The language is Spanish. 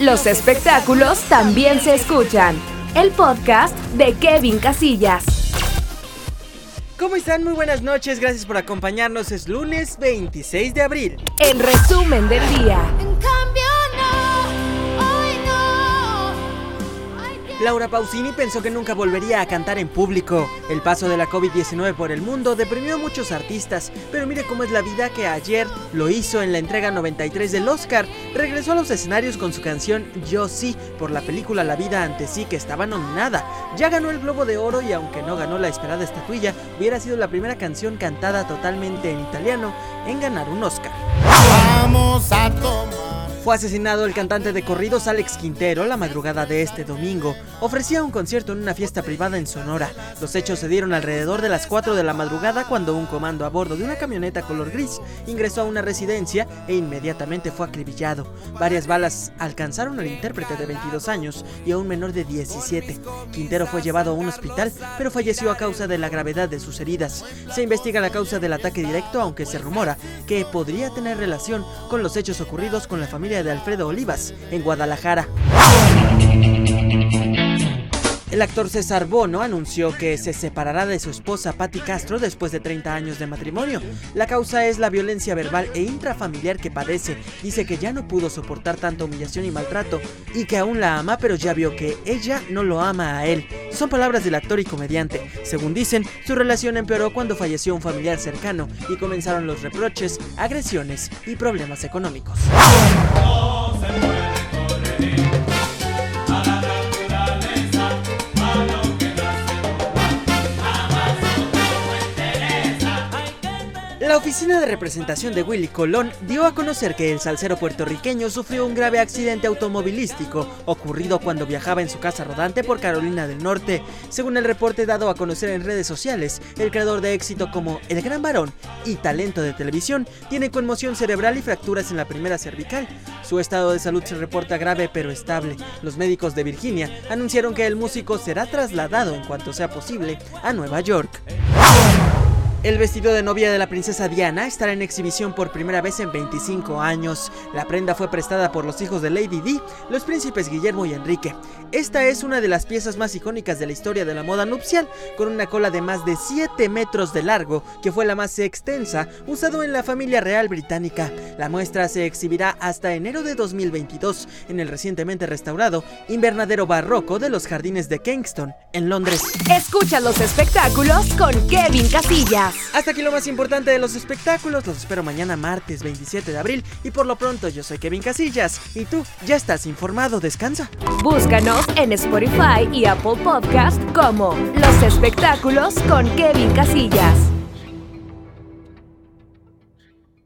Los espectáculos también se escuchan. El podcast de Kevin Casillas. ¿Cómo están? Muy buenas noches, gracias por acompañarnos. Es lunes 26 de abril. El resumen del día. Laura Pausini pensó que nunca volvería a cantar en público. El paso de la COVID-19 por el mundo deprimió a muchos artistas, pero mire cómo es la vida que ayer lo hizo en la entrega 93 del Oscar. Regresó a los escenarios con su canción Yo sí por la película La vida ante sí que estaba nominada. Ya ganó el Globo de Oro y aunque no ganó la esperada estatuilla, hubiera sido la primera canción cantada totalmente en italiano en ganar un Oscar. Vamos a tomar fue asesinado el cantante de corridos Alex Quintero la madrugada de este domingo. Ofrecía un concierto en una fiesta privada en Sonora. Los hechos se dieron alrededor de las 4 de la madrugada cuando un comando a bordo de una camioneta color gris ingresó a una residencia e inmediatamente fue acribillado. Varias balas alcanzaron al intérprete de 22 años y a un menor de 17. Quintero fue llevado a un hospital, pero falleció a causa de la gravedad de sus heridas. Se investiga la causa del ataque directo, aunque se rumora que podría tener relación con los hechos ocurridos con la familia de Alfredo Olivas en Guadalajara. El actor César Bono anunció que se separará de su esposa Patti Castro después de 30 años de matrimonio. La causa es la violencia verbal e intrafamiliar que padece. Dice que ya no pudo soportar tanta humillación y maltrato y que aún la ama, pero ya vio que ella no lo ama a él. Son palabras del actor y comediante. Según dicen, su relación empeoró cuando falleció un familiar cercano y comenzaron los reproches, agresiones y problemas económicos. La oficina de representación de Willy Colón dio a conocer que el salsero puertorriqueño sufrió un grave accidente automovilístico ocurrido cuando viajaba en su casa rodante por Carolina del Norte. Según el reporte dado a conocer en redes sociales, el creador de éxito como El Gran Varón y talento de televisión tiene conmoción cerebral y fracturas en la primera cervical. Su estado de salud se reporta grave pero estable. Los médicos de Virginia anunciaron que el músico será trasladado en cuanto sea posible a Nueva York. El vestido de novia de la princesa Diana estará en exhibición por primera vez en 25 años. La prenda fue prestada por los hijos de Lady Di, los príncipes Guillermo y Enrique. Esta es una de las piezas más icónicas de la historia de la moda nupcial, con una cola de más de 7 metros de largo, que fue la más extensa usado en la familia real británica. La muestra se exhibirá hasta enero de 2022 en el recientemente restaurado Invernadero Barroco de los Jardines de Kingston, en Londres. Escucha los espectáculos con Kevin Hasta aquí lo más importante de los espectáculos. Los espero mañana martes 27 de abril. Y por lo pronto yo soy Kevin Casillas. Y tú ya estás informado. Descansa. Búscanos en Spotify y Apple Podcast como Los espectáculos con Kevin Casillas.